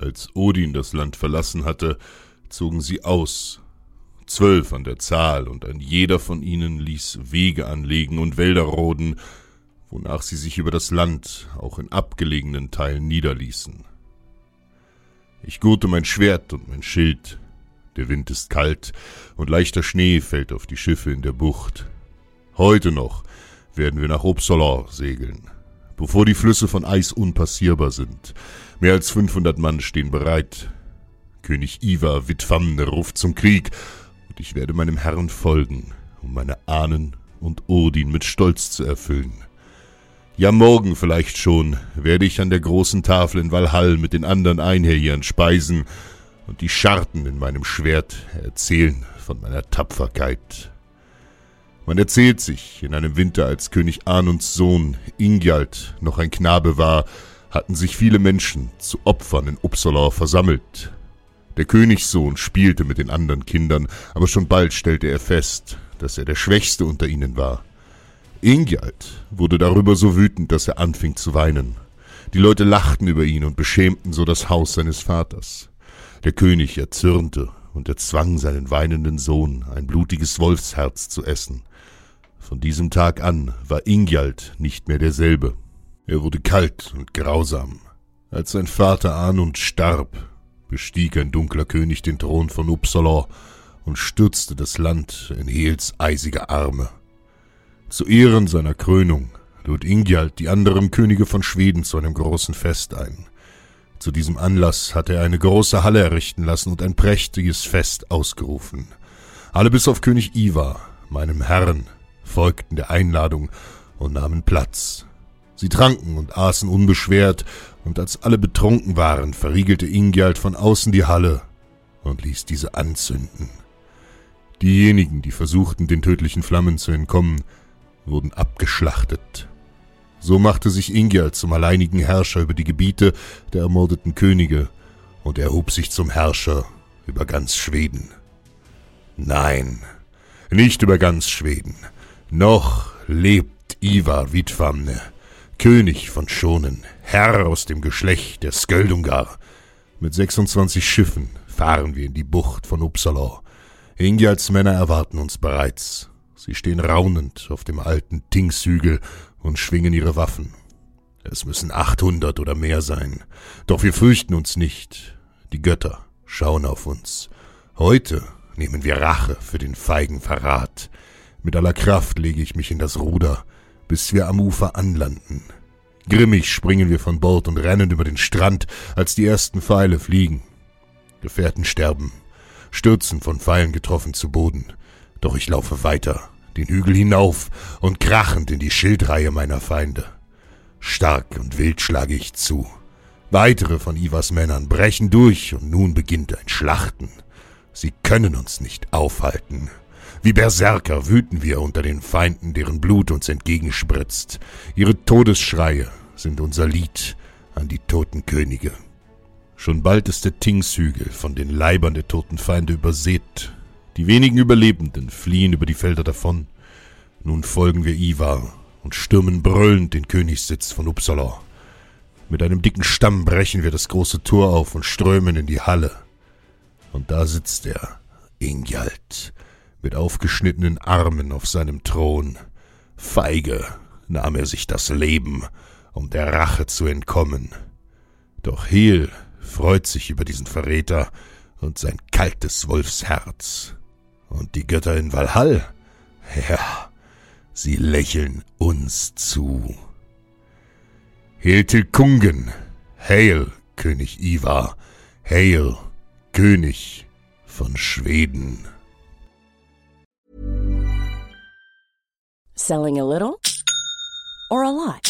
Als Odin das Land verlassen hatte, zogen sie aus. Zwölf an der Zahl, und ein jeder von ihnen ließ Wege anlegen und Wälder roden, wonach sie sich über das Land auch in abgelegenen Teilen niederließen. Ich gurte mein Schwert und mein Schild. Der Wind ist kalt und leichter Schnee fällt auf die Schiffe in der Bucht. Heute noch werden wir nach Uppsala segeln, bevor die Flüsse von Eis unpassierbar sind. Mehr als 500 Mann stehen bereit. König Ivar Wittfamne ruft zum Krieg, und ich werde meinem Herrn folgen, um meine Ahnen und Odin mit Stolz zu erfüllen. Ja, morgen vielleicht schon werde ich an der großen Tafel in Valhall mit den anderen Einherjern speisen und die Scharten in meinem Schwert erzählen von meiner Tapferkeit. Man erzählt sich, in einem Winter, als König Arnunds Sohn Ingjald noch ein Knabe war, hatten sich viele Menschen zu Opfern in Uppsala versammelt. Der Königssohn spielte mit den anderen Kindern, aber schon bald stellte er fest, dass er der Schwächste unter ihnen war. Ingjald wurde darüber so wütend, dass er anfing zu weinen. Die Leute lachten über ihn und beschämten so das Haus seines Vaters. Der König erzürnte und erzwang seinen weinenden Sohn, ein blutiges Wolfsherz zu essen. Von diesem Tag an war Ingjald nicht mehr derselbe. Er wurde kalt und grausam. Als sein Vater Anund starb, bestieg ein dunkler König den Thron von Uppsala und stürzte das Land in Hels eisige Arme. Zu Ehren seiner Krönung lud Ingjald die anderen Könige von Schweden zu einem großen Fest ein. Zu diesem Anlass hatte er eine große Halle errichten lassen und ein prächtiges Fest ausgerufen. Alle bis auf König Ivar, meinem Herrn, folgten der Einladung und nahmen Platz. Sie tranken und aßen unbeschwert, und als alle betrunken waren, verriegelte Ingjald von außen die Halle und ließ diese anzünden. Diejenigen, die versuchten, den tödlichen Flammen zu entkommen, wurden abgeschlachtet. So machte sich Ingjald zum alleinigen Herrscher über die Gebiete der ermordeten Könige und erhob sich zum Herrscher über ganz Schweden. Nein, nicht über ganz Schweden. Noch lebt Ivar Vidfamne, König von Schonen, Herr aus dem Geschlecht der Skjöldungar. Mit 26 Schiffen fahren wir in die Bucht von Uppsala. Ingjalds Männer erwarten uns bereits. Sie stehen raunend auf dem alten Tingshügel und schwingen ihre Waffen. Es müssen achthundert oder mehr sein. Doch wir fürchten uns nicht. Die Götter schauen auf uns. Heute nehmen wir Rache für den feigen Verrat. Mit aller Kraft lege ich mich in das Ruder, bis wir am Ufer anlanden. Grimmig springen wir von Bord und rennen über den Strand, als die ersten Pfeile fliegen. Gefährten sterben, stürzen von Pfeilen getroffen zu Boden. Doch ich laufe weiter, den Hügel hinauf und krachend in die Schildreihe meiner Feinde. Stark und wild schlage ich zu. Weitere von Ivas Männern brechen durch und nun beginnt ein Schlachten. Sie können uns nicht aufhalten. Wie Berserker wüten wir unter den Feinden, deren Blut uns entgegenspritzt. Ihre Todesschreie sind unser Lied, an die toten Könige. Schon bald ist der Tingshügel von den Leibern der toten Feinde übersät. Die wenigen Überlebenden fliehen über die Felder davon. Nun folgen wir Ivar und stürmen brüllend den Königssitz von Uppsala. Mit einem dicken Stamm brechen wir das große Tor auf und strömen in die Halle. Und da sitzt er, Ingjald, mit aufgeschnittenen Armen auf seinem Thron. Feige nahm er sich das Leben, um der Rache zu entkommen. Doch Hel freut sich über diesen Verräter und sein kaltes Wolfsherz. Und die Götter in Valhall, ja, sie lächeln uns zu. Hail Tilkungen, Hail, König Ivar, Hail, König von Schweden. Selling a little or a lot?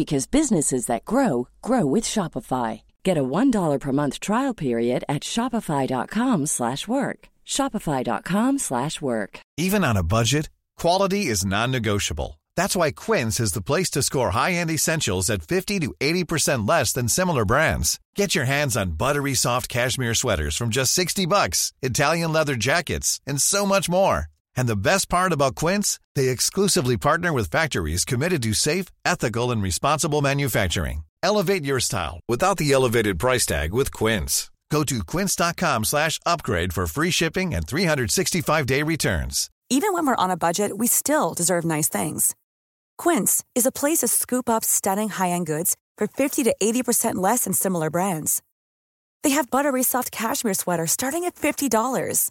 because businesses that grow grow with Shopify. Get a $1 per month trial period at shopify.com/work. shopify.com/work. Even on a budget, quality is non-negotiable. That's why Quince is the place to score high-end essentials at 50 to 80% less than similar brands. Get your hands on buttery soft cashmere sweaters from just 60 bucks, Italian leather jackets, and so much more. And the best part about Quince, they exclusively partner with factories committed to safe, ethical, and responsible manufacturing. Elevate your style without the elevated price tag with Quince. Go to quince.com slash upgrade for free shipping and 365-day returns. Even when we're on a budget, we still deserve nice things. Quince is a place to scoop up stunning high-end goods for 50 to 80% less than similar brands. They have buttery soft cashmere sweaters starting at $50,